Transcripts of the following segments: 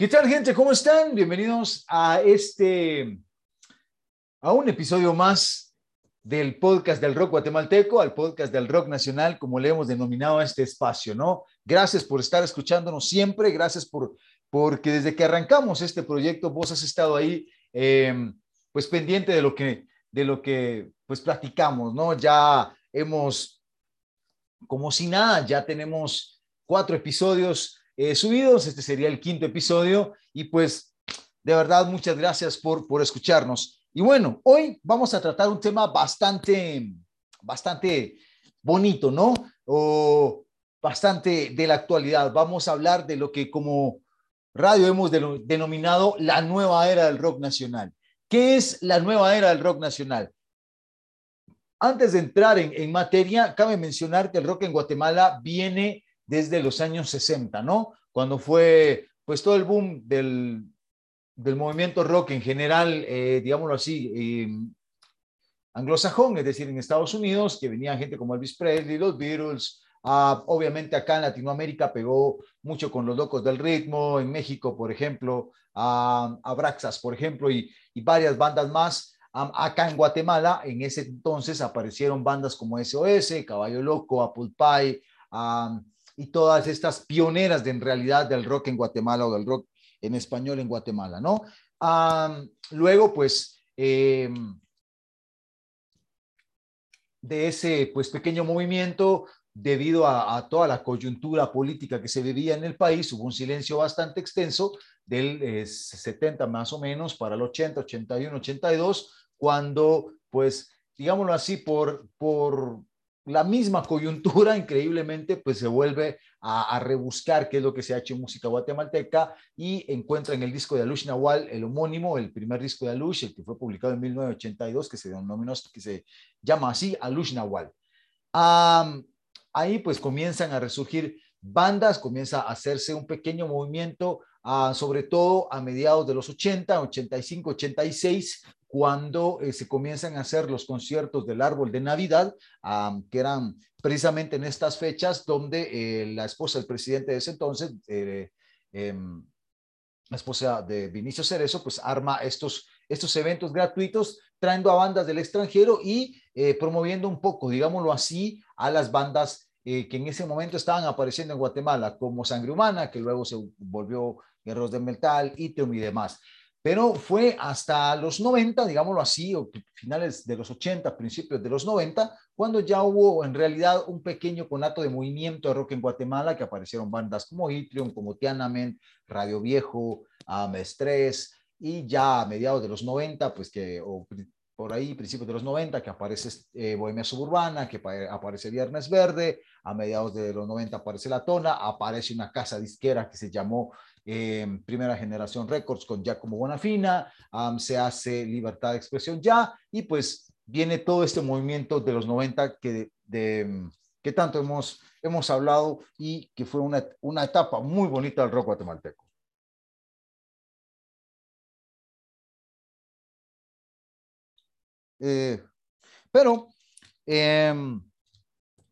¿Qué tal, gente? ¿Cómo están? Bienvenidos a este, a un episodio más del podcast del rock guatemalteco, al podcast del rock nacional, como le hemos denominado a este espacio, ¿no? Gracias por estar escuchándonos siempre, gracias por, porque desde que arrancamos este proyecto, vos has estado ahí, eh, pues pendiente de lo que, de lo que, pues platicamos, ¿no? Ya hemos, como si nada, ya tenemos cuatro episodios eh, subidos. Este sería el quinto episodio y pues de verdad muchas gracias por, por escucharnos. Y bueno, hoy vamos a tratar un tema bastante, bastante bonito, ¿no? O bastante de la actualidad. Vamos a hablar de lo que como radio hemos denominado la nueva era del rock nacional. ¿Qué es la nueva era del rock nacional? Antes de entrar en, en materia, cabe mencionar que el rock en Guatemala viene desde los años 60, ¿no? Cuando fue pues todo el boom del, del movimiento rock en general, eh, digámoslo así, eh, anglosajón, es decir, en Estados Unidos, que venían gente como Elvis Presley, los Beatles, ah, obviamente acá en Latinoamérica pegó mucho con los locos del ritmo, en México, por ejemplo, a Abraxas, por ejemplo, y, y varias bandas más. acá en Guatemala, en ese entonces aparecieron bandas como SOS, Caballo Loco, Apple Pie, y todas estas pioneras de en realidad del rock en Guatemala o del rock en español en Guatemala, ¿no? luego, pues, em, de ese pues pequeño movimiento, debido a, toda la coyuntura política que se vivía en el país, hubo un silencio bastante extenso del 70 eh, más o menos para el 80, 81, 82, cuando pues digámoslo así, por, por la misma coyuntura, increíblemente, pues se vuelve a, rebuscar qué es lo que se ha hecho en música guatemalteca y encuentra en el disco de Alush Nahual el homónimo, el primer disco de Alush, el que fue publicado en 1982, que se denominó, que se llama así, Alush Nahual. ahí pues comienzan a resurgir bandas, comienza a hacerse un pequeño movimiento, sobre todo a mediados de los 80, 85, 86, cuando eh, se comienzan a hacer los conciertos del árbol de Navidad, que eran precisamente en estas fechas donde eh, la esposa del presidente de ese entonces, eh, em, la esposa de Vinicio Cerezo, pues arma estos, estos eventos gratuitos, trayendo a bandas del extranjero y promoviendo un poco, digámoslo así, a las bandas que en ese momento estaban apareciendo en Guatemala, como Sangre Humana, que luego se volvió Guerreros de Metal, Iteum y demás. Pero fue hasta los 90, digámoslo así, o finales de los 80, principios de los 90, cuando ya hubo en realidad un pequeño conato de movimiento de rock en Guatemala, que aparecieron bandas como Itrium, como Tiananmen, Radio Viejo, Amestrés, y ya a mediados de los 90, pues que, por ahí, principios de los 90, que aparece eh, Bohemia Suburbana, que aparece Viernes Verde, a mediados de los 90 aparece La Tona, aparece una casa disquera que se llamó eh, Primera Generación Records con Giacomo Bonafina, se hace Libertad de Expresión ya, y pues viene todo este movimiento de los 90 que, de, que tanto hemos, hemos hablado y que fue una, una etapa muy bonita del rock guatemalteco. Eh, pero, em,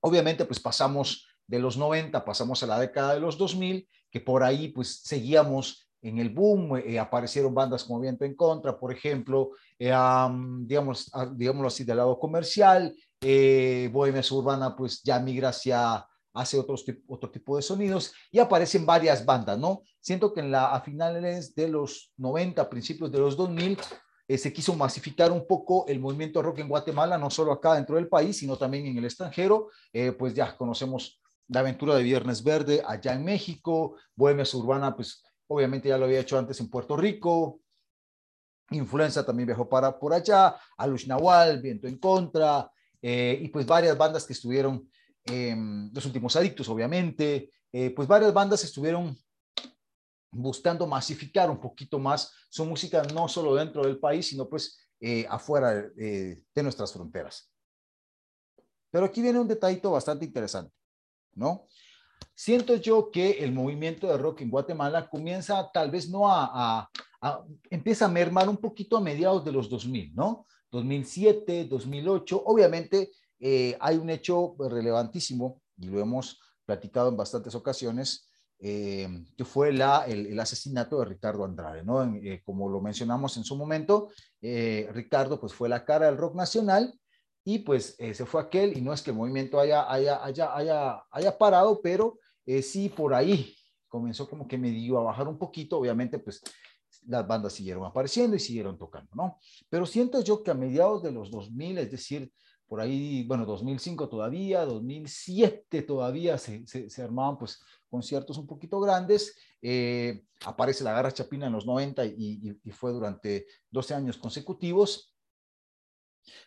obviamente, pues pasamos de los 90, pasamos a la década de los 2000 que por ahí pues seguíamos en el boom, eh, aparecieron bandas como Viento en Contra, por ejemplo, eh, digamos, ah, digámoslo así, del lado comercial, eh, Bohemia Suburbana pues ya migra hacia, hace otros, otro tipo de sonidos y aparecen varias bandas, ¿no? Siento que en la, a finales de los 90, principios de los 2000, eh, se quiso masificar un poco el movimiento rock en Guatemala, no solo acá dentro del país, sino también en el extranjero, pues ya conocemos la aventura de Viernes Verde allá en México, Bohemia Urbana, pues obviamente ya lo había hecho antes en Puerto Rico, Influenza también viajó para por allá, Alush Nahual, Viento en Contra, eh, y pues varias bandas que estuvieron, em, Los Últimos Adictos, obviamente, eh, pues varias bandas estuvieron buscando masificar un poquito más su música, no solo dentro del país, sino pues eh, afuera de nuestras fronteras. Pero aquí viene un detallito bastante interesante. ¿no? Siento yo que el movimiento de rock en Guatemala comienza tal vez no a, empieza a mermar un poquito a mediados de los 2000, ¿no? 2007, 2008, obviamente eh, hay un hecho relevantísimo y lo hemos platicado en bastantes ocasiones, eh, que fue la, el, asesinato de Ricardo Andrade, ¿no? Eh, como lo mencionamos en su momento, eh, Ricardo pues fue la cara del rock nacional y pues se fue aquel y no es que el movimiento haya, haya, haya, haya, haya parado, pero sí por ahí comenzó como que me dio a bajar un poquito, obviamente pues las bandas siguieron apareciendo y siguieron tocando, ¿no? Pero siento yo que a mediados de los 2000, es decir, por ahí, bueno, 2005 todavía, 2007 todavía se, se, armaban pues conciertos un poquito grandes. Eh, aparece la Garra Chapina en los 90 y, fue durante 12 años consecutivos.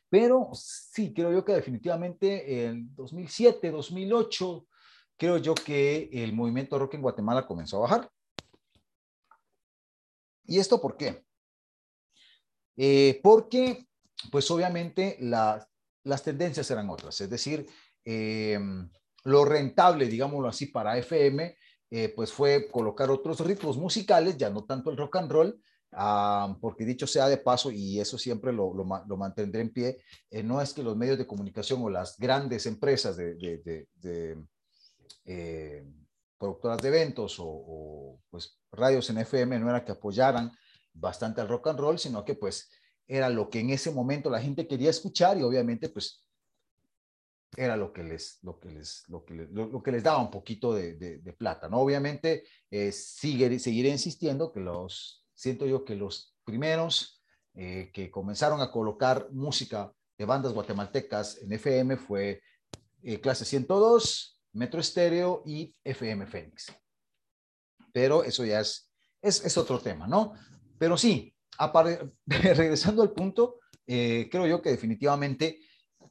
Pero sí, creo yo que definitivamente en 2007, 2008, creo yo que el movimiento rock en Guatemala comenzó a bajar. ¿Y esto por qué? Eh, porque, pues obviamente, la, las tendencias eran otras. Es decir, em, lo rentable, digámoslo así, para FM, eh, pues fue colocar otros ritmos musicales, ya no tanto el rock and roll, ah, porque dicho sea de paso, y eso siempre lo, lo, mantendré en pie, eh, no es que los medios de comunicación o las grandes empresas de, de, eh, productoras de eventos o, o, pues radios en FM no era que apoyaran bastante al rock and roll, sino que pues era lo que en ese momento la gente quería escuchar y obviamente pues era lo que les, lo que les, lo que les, lo, que les daba un poquito de, de, plata, ¿no? Obviamente eh, sigue, seguiré insistiendo que los, siento yo que los primeros eh, que comenzaron a colocar música de bandas guatemaltecas en FM fue eh, Clase 102, Metro Estéreo y FM Fénix. Pero eso ya es, es, es otro tema, ¿no? Pero sí, regresando al punto, eh, creo yo que definitivamente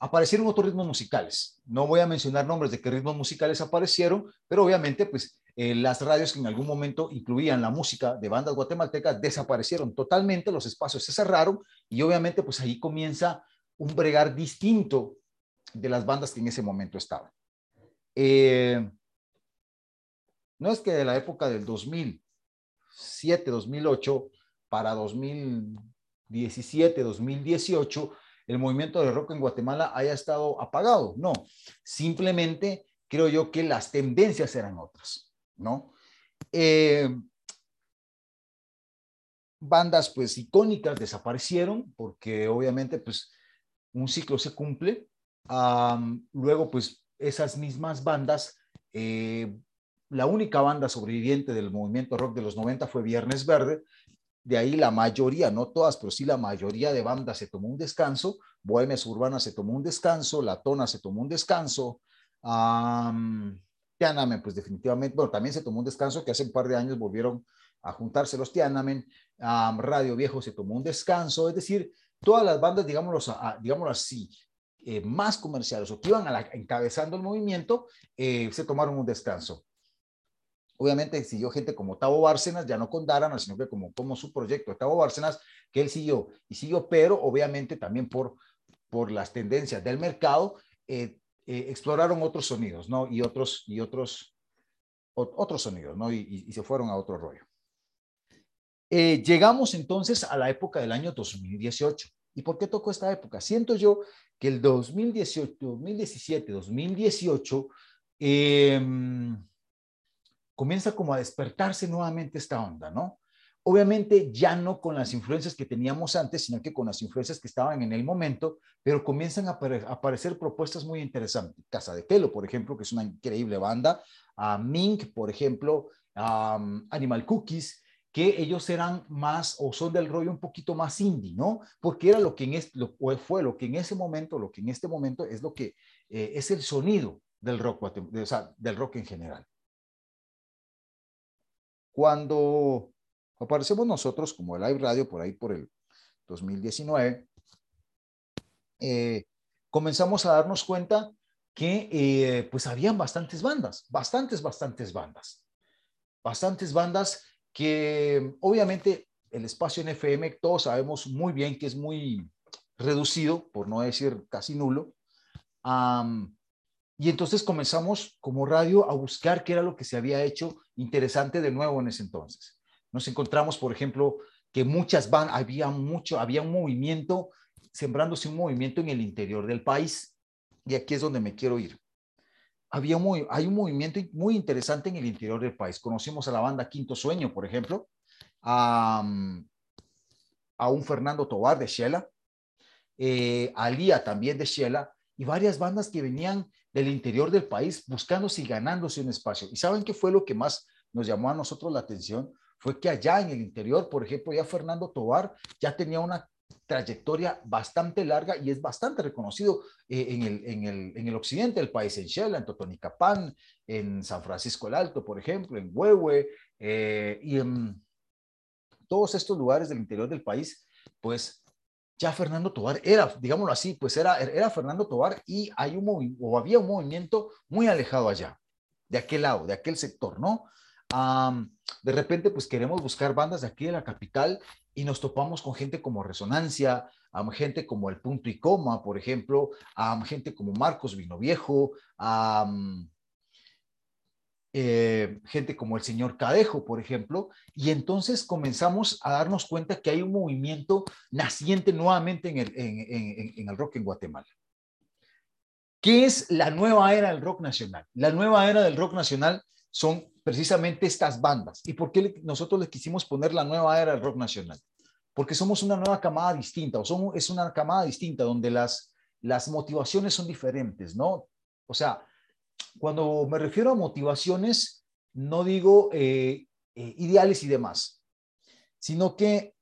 aparecieron otros ritmos musicales. No voy a mencionar nombres de qué ritmos musicales aparecieron, pero obviamente pues eh, las radios que en algún momento incluían la música de bandas guatemaltecas desaparecieron totalmente, los espacios se cerraron y obviamente pues ahí comienza un bregar distinto de las bandas que en ese momento estaban. Eh, no es que de la época del 2007, 2008, para 2017, 2018, el movimiento de rock en Guatemala haya estado apagado. No, simplemente creo yo que las tendencias eran otras, ¿no? Eh, bandas pues icónicas desaparecieron porque obviamente pues un ciclo se cumple. luego pues esas mismas bandas, eh, la única banda sobreviviente del movimiento rock de los 90 fue Viernes Verde, de ahí la mayoría, no todas, pero sí la mayoría de bandas se tomó un descanso. Bohemias Urbanas se tomó un descanso, La Tona se tomó un descanso. Tianamen, pues definitivamente, bueno, también se tomó un descanso que hace un par de años volvieron a juntarse los Tianamen. Radio Viejo se tomó un descanso, es decir, todas las bandas, digámoslo, digámoslo así, eh, más comerciales o que iban encabezando el movimiento, eh, se tomaron un descanso. Obviamente siguió gente como Tavo Bárcenas, ya no con Darana, sino que como, como su proyecto Tavo Bárcenas, que él siguió y siguió, pero obviamente también por, por las tendencias del mercado, eh, eh, exploraron otros sonidos, ¿no? Y otros, y otros, otros sonidos, ¿no? Y, se fueron a otro rollo. Eh, llegamos entonces a la época del año 2018. ¿Y por qué tocó esta época? Siento yo que el 2018, 2017, 2018, eh, comienza como a despertarse nuevamente esta onda, ¿no? Obviamente ya no con las influencias que teníamos antes, sino que con las influencias que estaban en el momento, pero comienzan a, aparecer propuestas muy interesantes. Casa de Pelo, por ejemplo, que es una increíble banda, a Mink, por ejemplo, Animal Cookies, que ellos eran más o son del rollo un poquito más indie, ¿no? Porque era lo que en este, lo, fue lo que en ese momento, lo que en este momento es lo que eh, es el sonido del rock, o sea, del rock en general. Cuando aparecemos nosotros como Live Radio por ahí por el 2019, eh, comenzamos a darnos cuenta que eh, pues habían bastantes bandas, bastantes, bastantes bandas, bastantes bandas que obviamente el espacio en FM, todos sabemos muy bien que es muy reducido, por no decir casi nulo. Y entonces comenzamos como radio a buscar qué era lo que se había hecho interesante de nuevo en ese entonces. Nos encontramos, por ejemplo, que muchas van, había mucho, había un movimiento, sembrándose un movimiento en el interior del país. Y aquí es donde me quiero ir. había muy, hay un movimiento muy interesante en el interior del país. Conocimos a la banda Quinto Sueño, por ejemplo, a, a un Fernando Tobar de Shela, eh, a Lía también de Shela, y varias bandas que venían del interior del país buscándose y ganándose un espacio. ¿Y saben qué fue lo que más nos llamó a nosotros la atención? Fue que allá en el interior, por ejemplo, ya Fernando Tobar ya tenía una trayectoria bastante larga y es bastante reconocido eh, en, el, en, el, en, el, occidente del país, en Shela, en Totonicapán, en San Francisco el Alto, por ejemplo, en Huehue eh, y en todos estos lugares del interior del país, pues ya Fernando Tobar era, digámoslo así, pues era, era Fernando Tobar y hay un había un movimiento muy alejado allá, de aquel lado, de aquel sector, ¿no? de repente, pues queremos buscar bandas de aquí de la capital y nos topamos con gente como Resonancia, a gente como El Punto y Coma, por ejemplo, a gente como Marcos Vino Viejo, a eh, gente como el señor Cadejo, por ejemplo, y entonces comenzamos a darnos cuenta que hay un movimiento naciente nuevamente en el, en, el rock en Guatemala. ¿Qué es la nueva era del rock nacional? La nueva era del rock nacional son precisamente estas bandas. ¿Y por qué nosotros le quisimos poner la nueva era del rock nacional? Porque somos una nueva camada distinta, o somos, es una camada distinta donde las, las motivaciones son diferentes, ¿no? O sea, cuando me refiero a motivaciones, no digo eh, eh, ideales y demás, sino que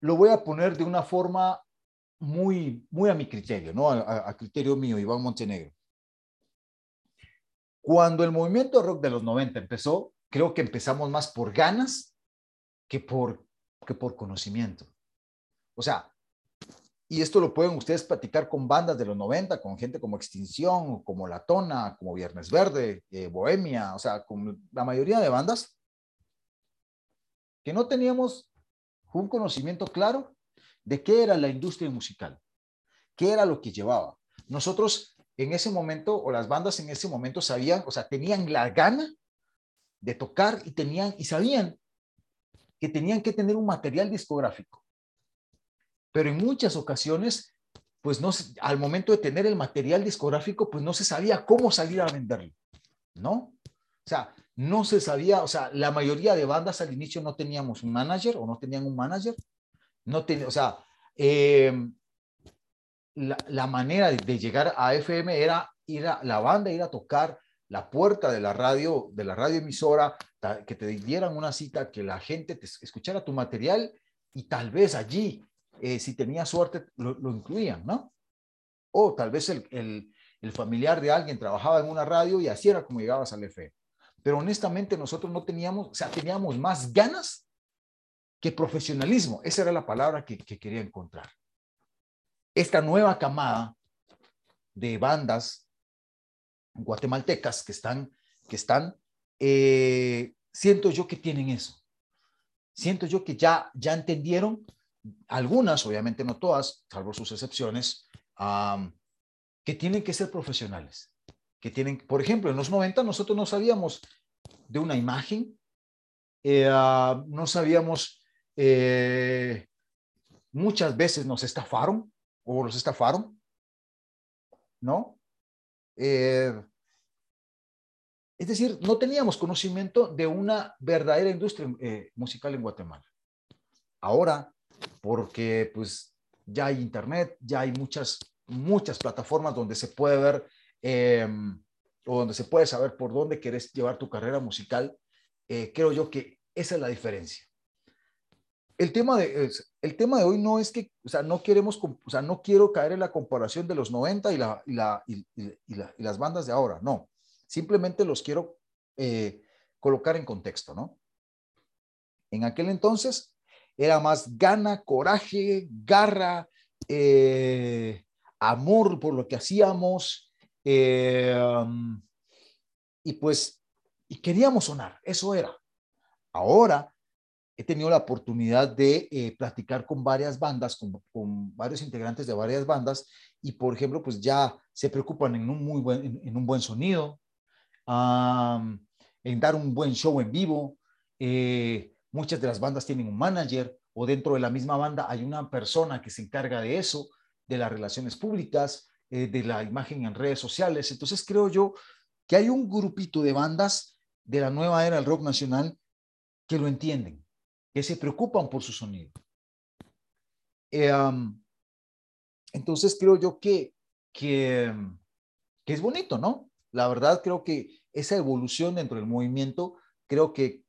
lo voy a poner de una forma muy, muy a mi criterio, ¿no? A, a criterio mío, Iván Montenegro. Cuando el movimiento rock de los 90 empezó, creo que empezamos más por ganas que por, que por conocimiento. O sea, y esto lo pueden ustedes platicar con bandas de los 90, con gente como Extinción, como La Tona, como Viernes Verde, eh, Bohemia, o sea, con la mayoría de bandas que no teníamos un conocimiento claro de qué era la industria musical, qué era lo que llevaba. Nosotros en ese momento, o las bandas en ese momento sabían, o sea, tenían la gana de tocar y tenían, y sabían que tenían que tener un material discográfico pero en muchas ocasiones, pues no, al momento de tener el material discográfico, pues no se sabía cómo salir a venderlo, ¿no? O sea, no se sabía, o sea, la mayoría de bandas al inicio no teníamos un manager o no tenían un manager, no tenía, o sea, em, la, manera de, llegar a FM era ir a la banda, ir a tocar la puerta de la radio, de la radioemisora, que te dieran una cita, que la gente te escuchara tu material y tal vez allí eh, si tenía suerte, lo, incluían, ¿no? O tal vez el, el, familiar de alguien trabajaba en una radio y así era como llegabas al FM. Pero honestamente nosotros no teníamos, o sea, teníamos más ganas que profesionalismo. Esa era la palabra que, que quería encontrar. Esta nueva camada de bandas guatemaltecas que están, que están, eh, siento yo que tienen eso. Siento yo que ya, ya entendieron algunas, obviamente no todas, salvo sus excepciones, que tienen que ser profesionales. Que tienen, por ejemplo, en los 90 nosotros no sabíamos de una imagen, eh, ah, no sabíamos, eh, muchas veces nos estafaron o los estafaron, ¿no? Eh, es decir, no teníamos conocimiento de una verdadera industria musical en Guatemala. Ahora porque pues ya hay internet, ya hay muchas, muchas plataformas donde se puede ver em, o donde se puede saber por dónde quieres llevar tu carrera musical. Eh, creo yo que esa es la diferencia. El tema, de, el tema de hoy no es que, o sea, no queremos, o sea, no quiero caer en la comparación de los 90 y, la, y, la, y, las bandas de ahora, no. Simplemente los quiero eh, colocar en contexto, ¿no? En aquel entonces, era más gana, coraje, garra, eh, amor por lo que hacíamos. Eh, um, y pues, y queríamos sonar, eso era. Ahora he tenido la oportunidad de eh, platicar con varias bandas, con, varios integrantes de varias bandas, y por ejemplo, pues ya se preocupan en un muy buen, en, un buen sonido, en dar un buen show en vivo. Muchas de las bandas tienen un manager o dentro de la misma banda hay una persona que se encarga de eso, de las relaciones públicas, eh, de la imagen en redes sociales. Entonces creo yo que hay un grupito de bandas de la nueva era del rock nacional que lo entienden, que se preocupan por su sonido. Eh, entonces creo yo que, que, que es bonito, ¿no? La verdad creo que esa evolución dentro del movimiento creo que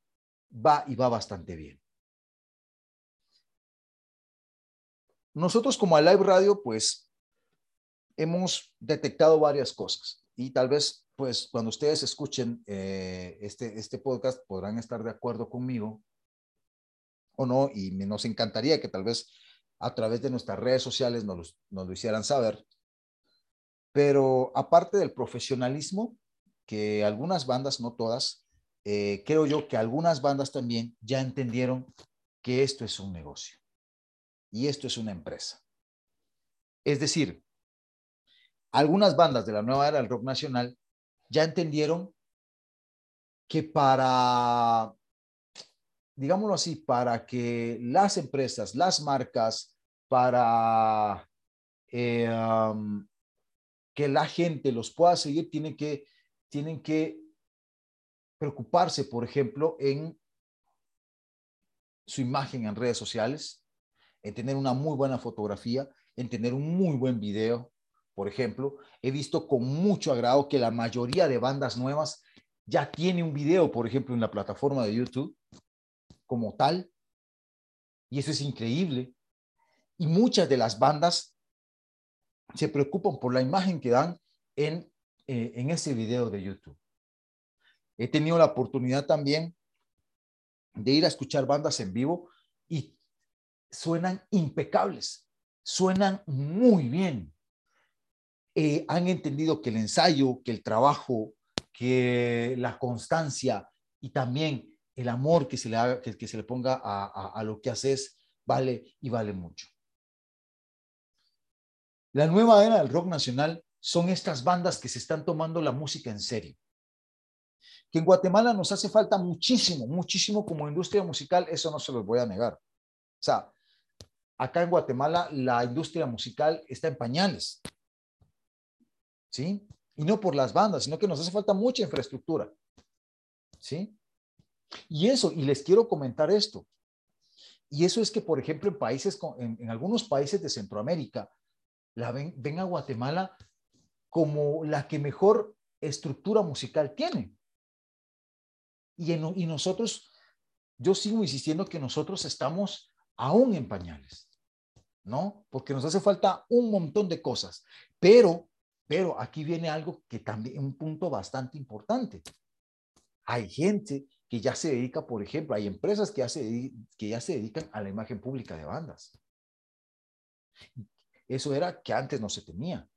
va y va bastante bien. Nosotros como a Live Radio, pues hemos detectado varias cosas y tal vez, pues cuando ustedes escuchen eh, este, este podcast podrán estar de acuerdo conmigo o no y nos encantaría que tal vez a través de nuestras redes sociales nos, nos lo hicieran saber. Pero aparte del profesionalismo, que algunas bandas, no todas, eh, creo yo que algunas bandas también ya entendieron que esto es un negocio y esto es una empresa. Es decir, algunas bandas de la nueva era del rock nacional ya entendieron que para, digámoslo así, para que las empresas, las marcas, para eh, que la gente los pueda seguir, tienen que, tienen que preocuparse, por ejemplo, en su imagen en redes sociales, en tener una muy buena fotografía, en tener un muy buen video. Por ejemplo, he visto con mucho agrado que la mayoría de bandas nuevas ya tiene un video, por ejemplo, en la plataforma de YouTube como tal. Y eso es increíble. Y muchas de las bandas se preocupan por la imagen que dan en, eh, en ese video de YouTube. He tenido la oportunidad también de ir a escuchar bandas en vivo y suenan impecables, suenan muy bien. Eh, han entendido que el ensayo, que el trabajo, que la constancia y también el amor que se le, haga, que, se le ponga a, a lo que haces vale y vale mucho. La nueva era del rock nacional son estas bandas que se están tomando la música en serio. Que en Guatemala nos hace falta muchísimo, muchísimo como industria musical, eso no se los voy a negar. O sea, acá en Guatemala la industria musical está en pañales. ¿Sí? Y no por las bandas, sino que nos hace falta mucha infraestructura. ¿Sí? Y eso, y les quiero comentar esto. Y eso es que, por ejemplo, en países, en, algunos países de Centroamérica, la ven, ven a Guatemala como la que mejor estructura musical tiene. Y, y nosotros, yo sigo insistiendo que nosotros estamos aún en pañales. ¿no? Porque nos hace falta un montón de cosas. Pero, pero aquí viene algo que también, un punto bastante importante. Hay gente que ya se dedica, por ejemplo, hay empresas que ya se, que ya se dedican a la imagen pública de bandas. Eso era que antes no se tenía.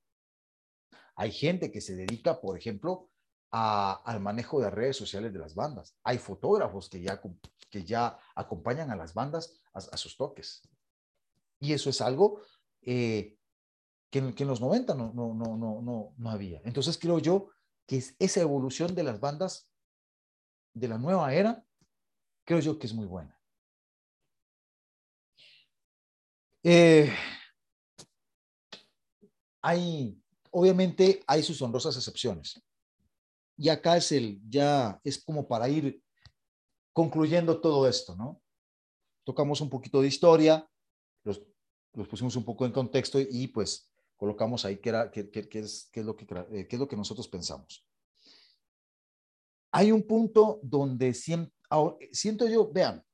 Hay gente que se dedica, por ejemplo, al manejo de redes sociales de las bandas. Hay fotógrafos que ya, que ya acompañan a las bandas a sus toques. Y eso es algo eh, que, en los 90 no, no, no, no, no había. Entonces creo yo que es esa evolución de las bandas de la nueva era, creo yo que es muy buena. Eh, hay, obviamente hay sus honrosas excepciones. Y acá es el, ya es como para ir concluyendo todo esto, ¿no? Tocamos un poquito de historia, los, pusimos un poco en contexto y pues colocamos ahí qué, era, qué, es, qué, es lo que, eh, qué es lo que nosotros pensamos. Hay un punto donde siento, siento yo, vean,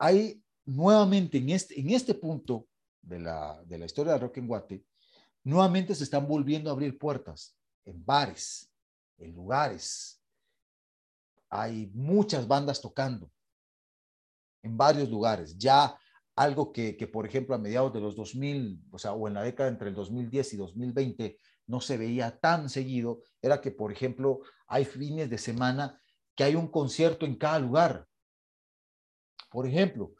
hay nuevamente en este, en este punto de la, de la historia de rock en Guate, nuevamente se están volviendo a abrir puertas en bares, en lugares. Hay muchas bandas tocando en varios lugares. Ya algo que, por ejemplo, a mediados de los 2000, o sea, o en la década entre el 2010 y 2020 no se veía tan seguido, era que, por ejemplo, hay fines de semana que hay un concierto en cada lugar. Por ejemplo,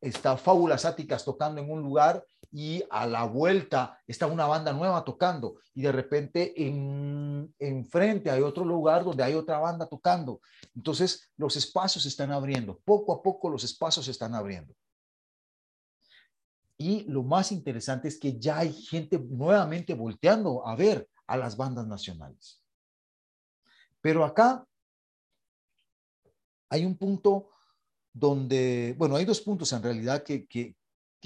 está Fábulas Áticas tocando en un lugar y a la vuelta está una banda nueva tocando y de repente en, enfrente hay otro lugar donde hay otra banda tocando. Entonces los espacios se están abriendo, poco a poco los espacios se están abriendo. Y lo más interesante es que ya hay gente nuevamente volteando a ver a las bandas nacionales. Pero acá hay un punto donde, bueno, hay dos puntos en realidad que, que,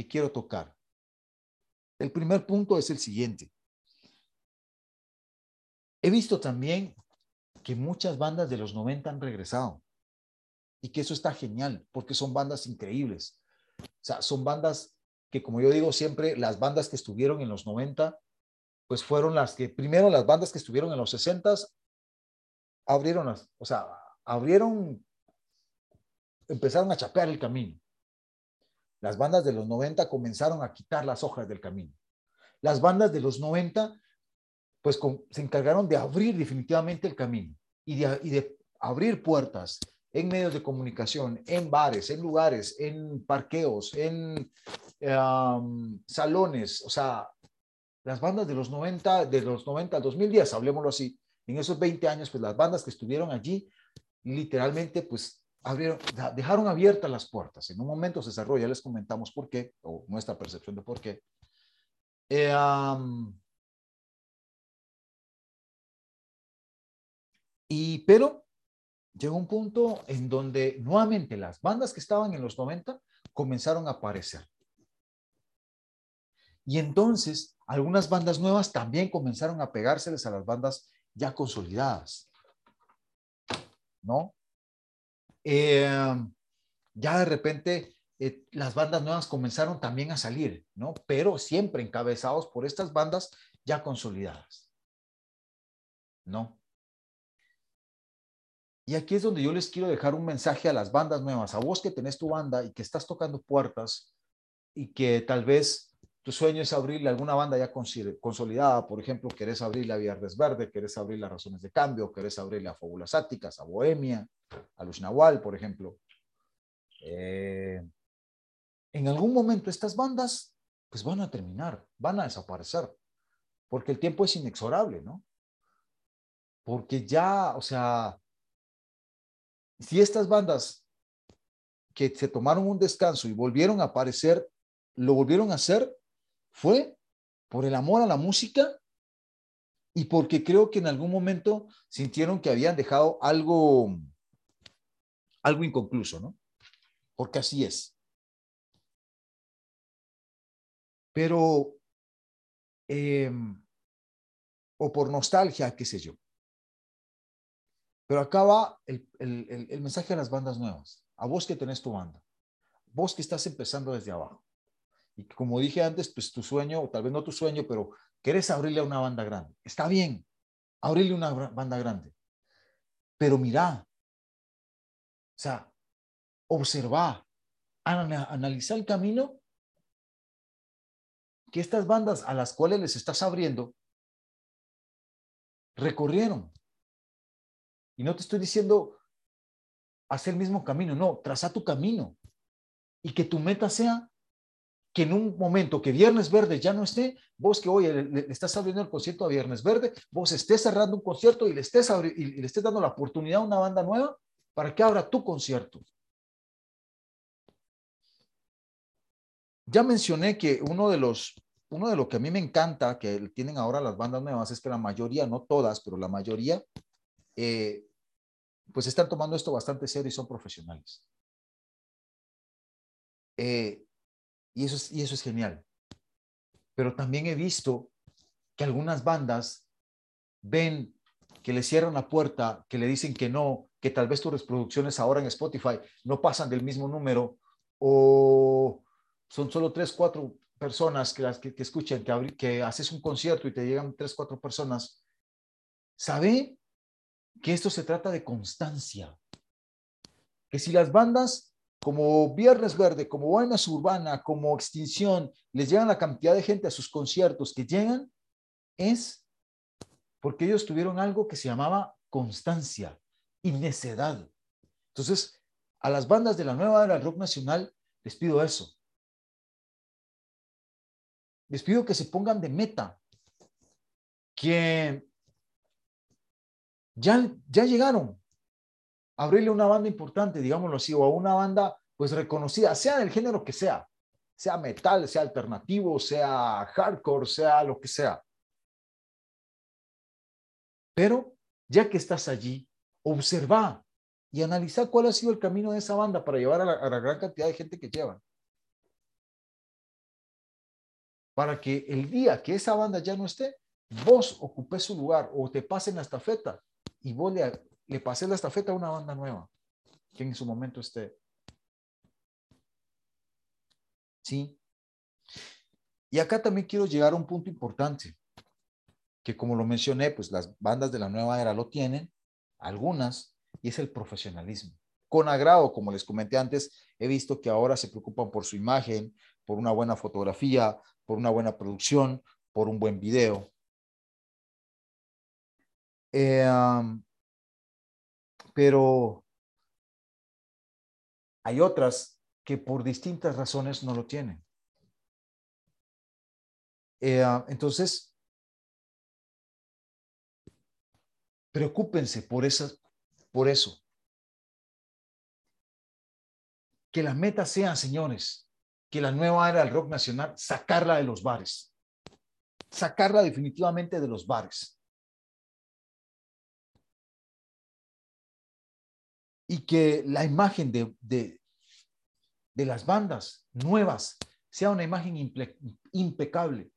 quiero tocar. El primer punto es el siguiente. He visto también que muchas bandas de los 90 han regresado y que eso está genial porque son bandas increíbles. O sea, son bandas que, como yo digo siempre, las bandas que estuvieron en los 90, pues fueron las que, primero las bandas que estuvieron en los 60 abrieron, o sea, abrieron empezaron a chapear el camino. Las bandas de los 90 comenzaron a quitar las hojas del camino. Las bandas de los 90, pues se encargaron de abrir definitivamente el camino y de, abrir puertas en medios de comunicación, en bares, en lugares, en parqueos, en salones, o sea, las bandas de los 90, de los 90 al 2010, hablemoslo así, en esos 20 años, pues las bandas que estuvieron allí, literalmente, pues abrieron, dejaron abiertas las puertas. En un momento se cerró, ya les comentamos por qué, o nuestra percepción de por qué. Eh, y pero llegó un punto en donde nuevamente las bandas que estaban en los 90 comenzaron a aparecer. Y entonces algunas bandas nuevas también comenzaron a pegárseles a las bandas ya consolidadas. ¿No? Eh, ya de repente eh, las bandas nuevas comenzaron también a salir, ¿no? Pero siempre encabezados por estas bandas ya consolidadas, ¿no? Y aquí es donde yo les quiero dejar un mensaje a las bandas nuevas, a vos que tenés tu banda y que estás tocando puertas y que tal vez tu sueño es abrirle alguna banda ya consolidada, por ejemplo, querés abrirle a Viernes Verde, querés abrir las Razones de Cambio, querés abrirle a Fábulas Áticas, a Bohemia, a Luz por ejemplo. Eh, en algún momento estas bandas pues van a terminar, van a desaparecer, porque el tiempo es inexorable, ¿no? Porque ya, o sea, si estas bandas que se tomaron un descanso y volvieron a aparecer, lo volvieron a hacer, fue por el amor a la música y porque creo que en algún momento sintieron que habían dejado algo, algo inconcluso, ¿no? Porque así es. Pero, em, o por nostalgia, qué sé yo. Pero acá va el, el mensaje a las bandas nuevas, a vos que tenés tu banda, vos que estás empezando desde abajo. Y como dije antes, pues tu sueño, o tal vez no tu sueño, pero quieres abrirle a una banda grande. Está bien, abrirle una banda grande. Pero mira, o sea, observa, analiza el camino que estas bandas a las cuales les estás abriendo recorrieron. Y no te estoy diciendo hacer el mismo camino, no, traza tu camino y que tu meta sea que en un momento que Viernes Verde ya no esté, vos que hoy le, estás abriendo el concierto a Viernes Verde, vos estés cerrando un concierto y le estés, y le estés dando la oportunidad a una banda nueva para que abra tu concierto. Ya mencioné que uno de los, uno de lo que a mí me encanta que tienen ahora las bandas nuevas es que la mayoría, no todas, pero la mayoría, eh, pues están tomando esto bastante serio y son profesionales. Eh, y eso, es, y eso es genial. Pero también he visto que algunas bandas ven que le cierran la puerta, que le dicen que no, que tal vez tus reproducciones ahora en Spotify no pasan del mismo número o son solo tres, cuatro personas que, las, que, escuchan, que, que haces un concierto y te llegan tres, cuatro personas. Sabe que esto se trata de constancia. Que si las bandas como Viernes Verde, como Buenas Urbana, como Extinción, les llegan la cantidad de gente a sus conciertos que llegan, es porque ellos tuvieron algo que se llamaba constancia y necedad. Entonces, a las bandas de la nueva era del rock nacional, les pido eso. Les pido que se pongan de meta, que ya, ya llegaron, abrirle una banda importante, digámoslo así, o a una banda pues reconocida, sea del género que sea, sea metal, sea alternativo, sea hardcore, sea lo que sea. Pero ya que estás allí, observa y analiza cuál ha sido el camino de esa banda para llevar a la, gran cantidad de gente que llevan. Para que el día que esa banda ya no esté, vos ocupes su lugar o te pasen la estafeta y vos le, le pases la estafeta a una banda nueva que en su momento esté. ¿Sí? Y acá también quiero llegar a un punto importante, que como lo mencioné, pues las bandas de la nueva era lo tienen, algunas, y es el profesionalismo. Con agrado, como les comenté antes, he visto que ahora se preocupan por su imagen, por una buena fotografía, por una buena producción, por un buen video. Eh, pero hay otras que por distintas razones no lo tienen. Eh, entonces, preocúpense por, esas, por eso. Que la meta sea, señores, que la nueva era del rock nacional, sacarla de los bares. Sacarla definitivamente de los bares. Y que la imagen de, de las bandas nuevas sea una imagen impecable.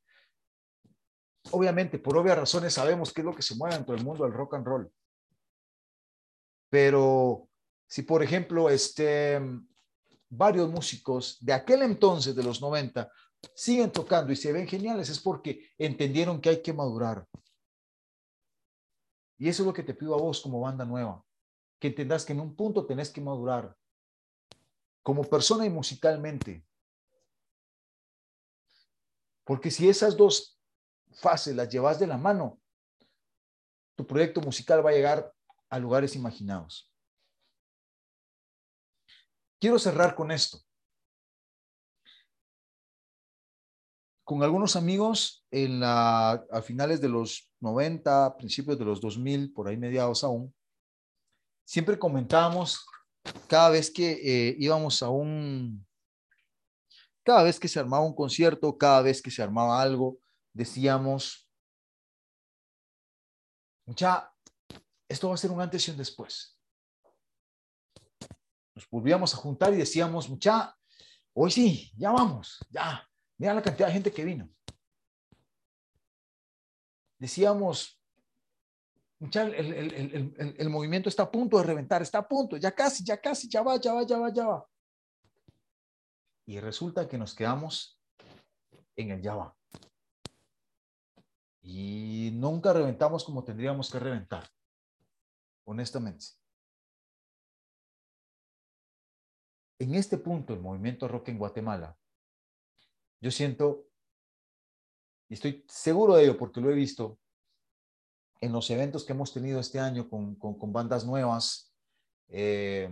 Obviamente, por obvias razones, sabemos qué es lo que se mueve dentro del mundo del rock and roll. Pero si, por ejemplo, este, varios músicos de aquel entonces, de los 90, siguen tocando y se ven geniales, es porque entendieron que hay que madurar. Y eso es lo que te pido a vos como banda nueva, que que en un punto tenés que madurar, como persona y musicalmente. Porque si esas dos fases las llevas de la mano, tu proyecto musical va a llegar a lugares imaginados. Quiero cerrar con esto. Con algunos amigos en la, a finales de los 90, principios de los 2000, por ahí mediados aún, siempre comentábamos cada vez que eh, íbamos a un, cada vez que se armaba un concierto, cada vez que se armaba algo, decíamos, mucha, esto va a ser un antes y un después. Nos volvíamos a juntar y decíamos, mucha, hoy sí, ya vamos, ya, mira la cantidad de gente que vino. Decíamos, el, movimiento está a punto de reventar, está a punto, ya casi, ya casi, ya va, ya va, ya va, ya va. Y resulta que nos quedamos en el ya va. Y nunca reventamos como tendríamos que reventar, honestamente. En este punto, el movimiento rock en Guatemala, yo siento, y estoy seguro de ello porque lo he visto, en los eventos que hemos tenido este año con, con, bandas nuevas, eh,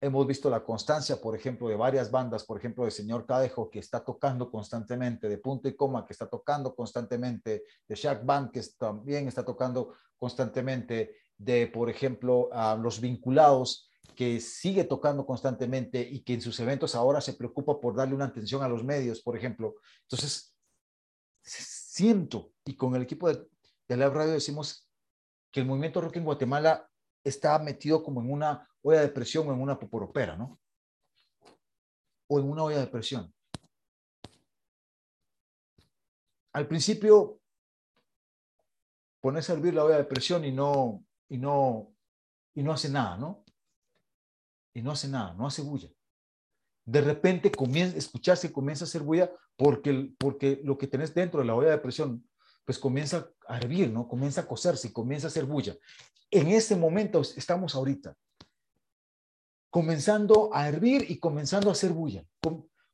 hemos visto la constancia, por ejemplo, de varias bandas, por ejemplo, de Señor Cadejo, que está tocando constantemente, de Punto y Coma, que está tocando constantemente, de Shack Band, que también está tocando constantemente, de, por ejemplo, Los Vinculados, que sigue tocando constantemente y que en sus eventos ahora se preocupa por darle una atención a los medios, por ejemplo. Entonces, siento, y con el equipo de, de la radio decimos que el movimiento rock en Guatemala está metido como en una olla de presión o en una poporopera, ¿no? O en una olla de presión. Al principio pones a hervir la olla de presión y no, y no, y no hace nada, ¿no? Y no hace nada, no hace bulla. De repente comienza escucharse, comienza a hacer bulla porque, porque lo que tenés dentro de la olla de presión pues comienza a hervir, ¿no? Comienza a cocerse, comienza a hacer bulla. En ese momento estamos ahorita, comenzando a hervir y comenzando a hacer bulla,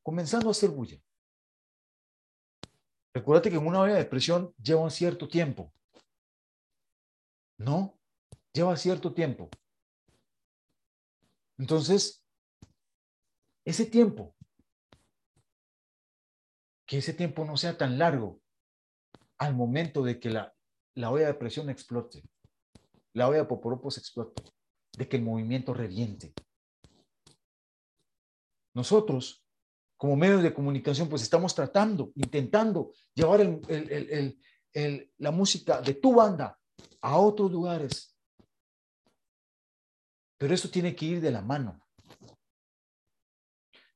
comenzando a hacer bulla. Recuérdate que en una olla de presión lleva un cierto tiempo. ¿No? Lleva cierto tiempo. Entonces, ese tiempo, que ese tiempo no sea tan largo, al momento de que la, la olla de presión explote, la olla de poporopos explote, de que el movimiento reviente. Nosotros, como medios de comunicación, pues estamos tratando, intentando llevar la música de tu banda a otros lugares. Pero esto tiene que ir de la mano.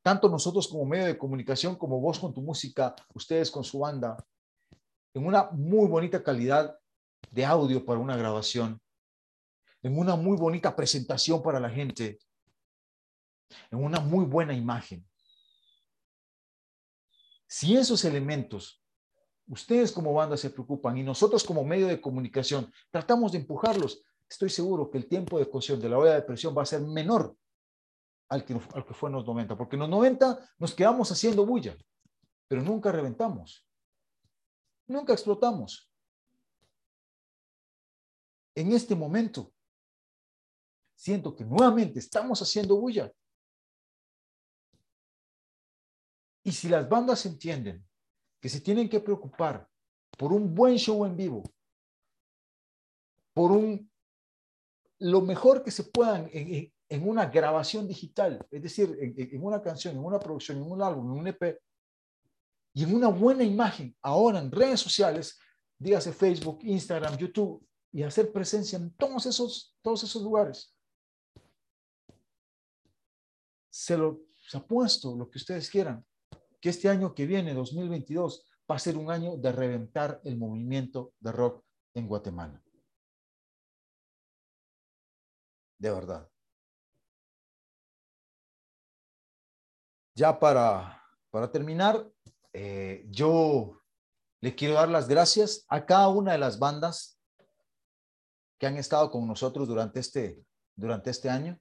Tanto nosotros como medio de comunicación, como vos con tu música, ustedes con su banda, en una muy bonita calidad de audio para una grabación, en una muy bonita presentación para la gente, en una muy buena imagen. Si esos elementos ustedes como banda se preocupan y nosotros como medio de comunicación tratamos de empujarlos, estoy seguro que el tiempo de cocción de la olla de presión va a ser menor al que, al que fue en los 90, porque en los 90 nos quedamos haciendo bulla, pero nunca reventamos, nunca explotamos. En este momento, siento que nuevamente estamos haciendo bulla. Y si las bandas entienden que se tienen que preocupar por un buen show en vivo, por un lo mejor que se puedan en, una grabación digital, es decir, en, en, una canción, en una producción, en un álbum, en un EP, y en una buena imagen, ahora en redes sociales, dígase Facebook, Instagram, YouTube, y hacer presencia en todos esos, todos esos lugares. Se lo se ha puesto lo que ustedes quieran, que este año que viene, 2022, va a ser un año de reventar el movimiento de rock en Guatemala. De verdad. Ya para, para terminar, eh, yo le quiero dar las gracias a cada una de las bandas que han estado con nosotros durante este, durante este año.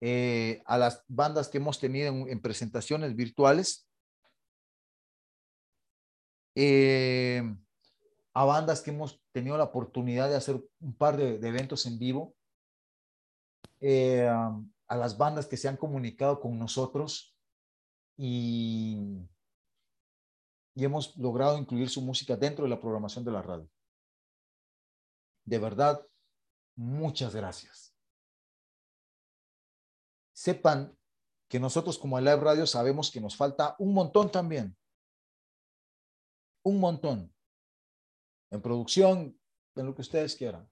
Eh, a las bandas que hemos tenido en, presentaciones virtuales, eh, a bandas que hemos tenido la oportunidad de hacer un par de, eventos en vivo, a las bandas que se han comunicado con nosotros y, y hemos logrado incluir su música dentro de la programación de la radio. De verdad, muchas gracias sepan que nosotros como Live Radio sabemos que nos falta un montón también. Un montón. En producción, en lo que ustedes quieran.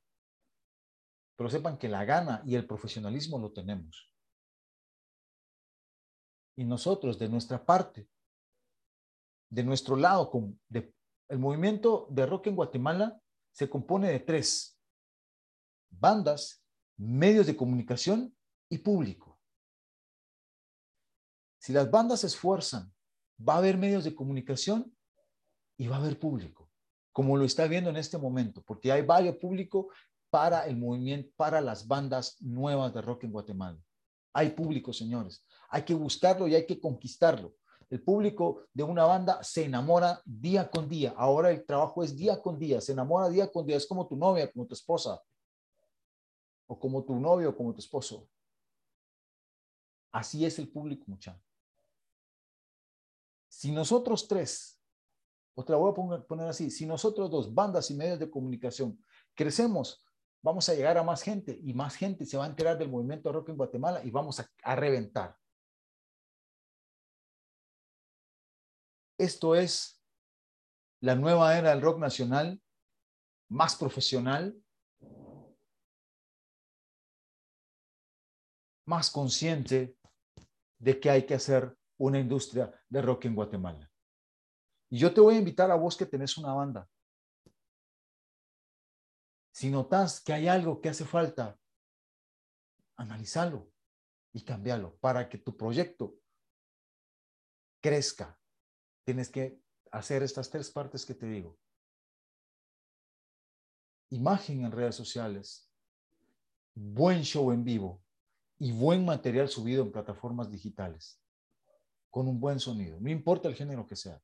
Pero sepan que la gana y el profesionalismo lo tenemos. Y nosotros, de nuestra parte, de nuestro lado, el movimiento de rock en Guatemala se compone de tres. Bandas, medios de comunicación y público. Si las bandas se esfuerzan, va a haber medios de comunicación y va a haber público, como lo está viendo en este momento, porque hay varios público para el movimiento, para las bandas nuevas de rock en Guatemala. Hay público, señores. Hay que buscarlo y hay que conquistarlo. El público de una banda se enamora día con día. Ahora el trabajo es día con día. Se enamora día con día. Es como tu novia, como tu esposa. O como tu novio, o como tu esposo. Así es el público, muchachos. Si nosotros tres, otra voy a poner así, si nosotros dos, bandas y medios de comunicación, crecemos, vamos a llegar a más gente y más gente se va a enterar del movimiento rock en Guatemala y vamos a, a reventar. Esto es la nueva era del rock nacional, más profesional, más consciente de que hay que hacer una industria de rock en Guatemala. Y yo te voy a invitar a vos que tenés una banda. Si notas que hay algo que hace falta, analizalo y cambialo para que tu proyecto crezca. Tienes que hacer estas tres partes que te digo. Imagen en redes sociales, buen show en vivo y buen material subido en plataformas digitales con un buen sonido, no importa el género que sea.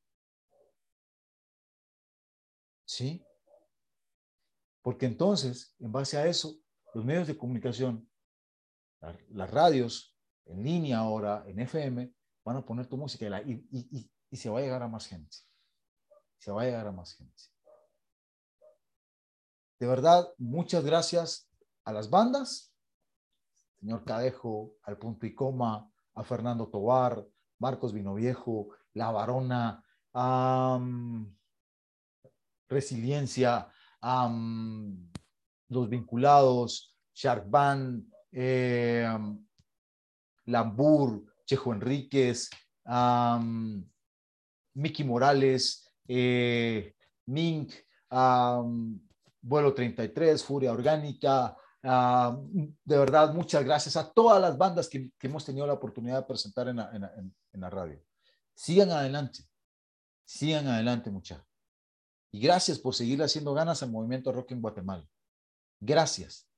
¿Sí? Porque entonces, en base a eso, los medios de comunicación, las radios, en línea ahora, en FM, van a poner tu música y, y, se va a llegar a más gente. Se va a llegar a más gente. De verdad, muchas gracias a las bandas, señor Cadejo, al punto y coma, a Fernando Tobar, Marcos Vinoviejo, La Varona, Resiliencia, Los Vinculados, Shark Band, eh, Lambur, Chejo Enríquez, Miki Morales, eh, Mink, Vuelo 33, Furia Orgánica. de verdad, muchas gracias a todas las bandas que, hemos tenido la oportunidad de presentar en la, radio. Sigan adelante, sigan adelante, muchachos. Y gracias por seguir haciendo ganas al movimiento rock en Guatemala. Gracias.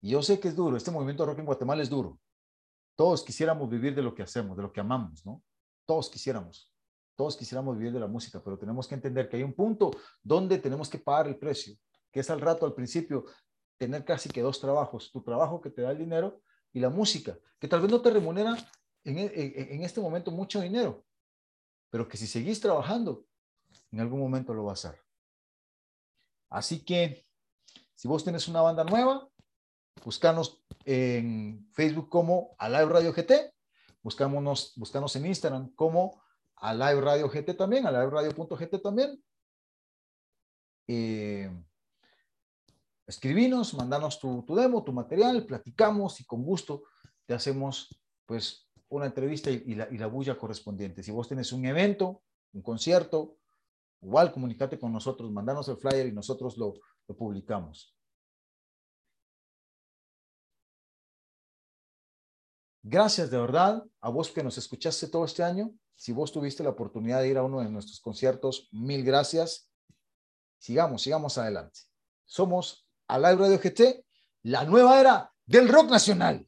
Y yo sé que es duro, este movimiento rock en Guatemala es duro. Todos quisiéramos vivir de lo que hacemos, de lo que amamos, ¿no? Todos quisiéramos. Todos quisiéramos vivir de la música, pero tenemos que entender que hay un punto donde tenemos que pagar el precio, que es al rato, al principio, tener casi que dos trabajos, tu trabajo que te da el dinero y la música, que tal vez no te remunera en, en este momento mucho dinero, pero que si seguís trabajando, en algún momento lo vas a hacer. Así que, si vos tenés una banda nueva, buscanos en Facebook como Alive Radio GT, buscámonos, buscanos en Instagram como Alive Radio GT también, aliveradio.gt también. Eh, escribinos, mandanos tu, demo, tu material, platicamos y con gusto te hacemos pues una entrevista y la bulla correspondiente. Si vos tenés un evento, un concierto, igual comunícate con nosotros, mandanos el flyer y nosotros lo, lo publicamos. Gracias de verdad a vos que nos escuchaste todo este año. Si vos tuviste la oportunidad de ir a uno de nuestros conciertos, mil gracias. Sigamos, sigamos adelante. Somos Live Radio GT, la nueva era del rock nacional.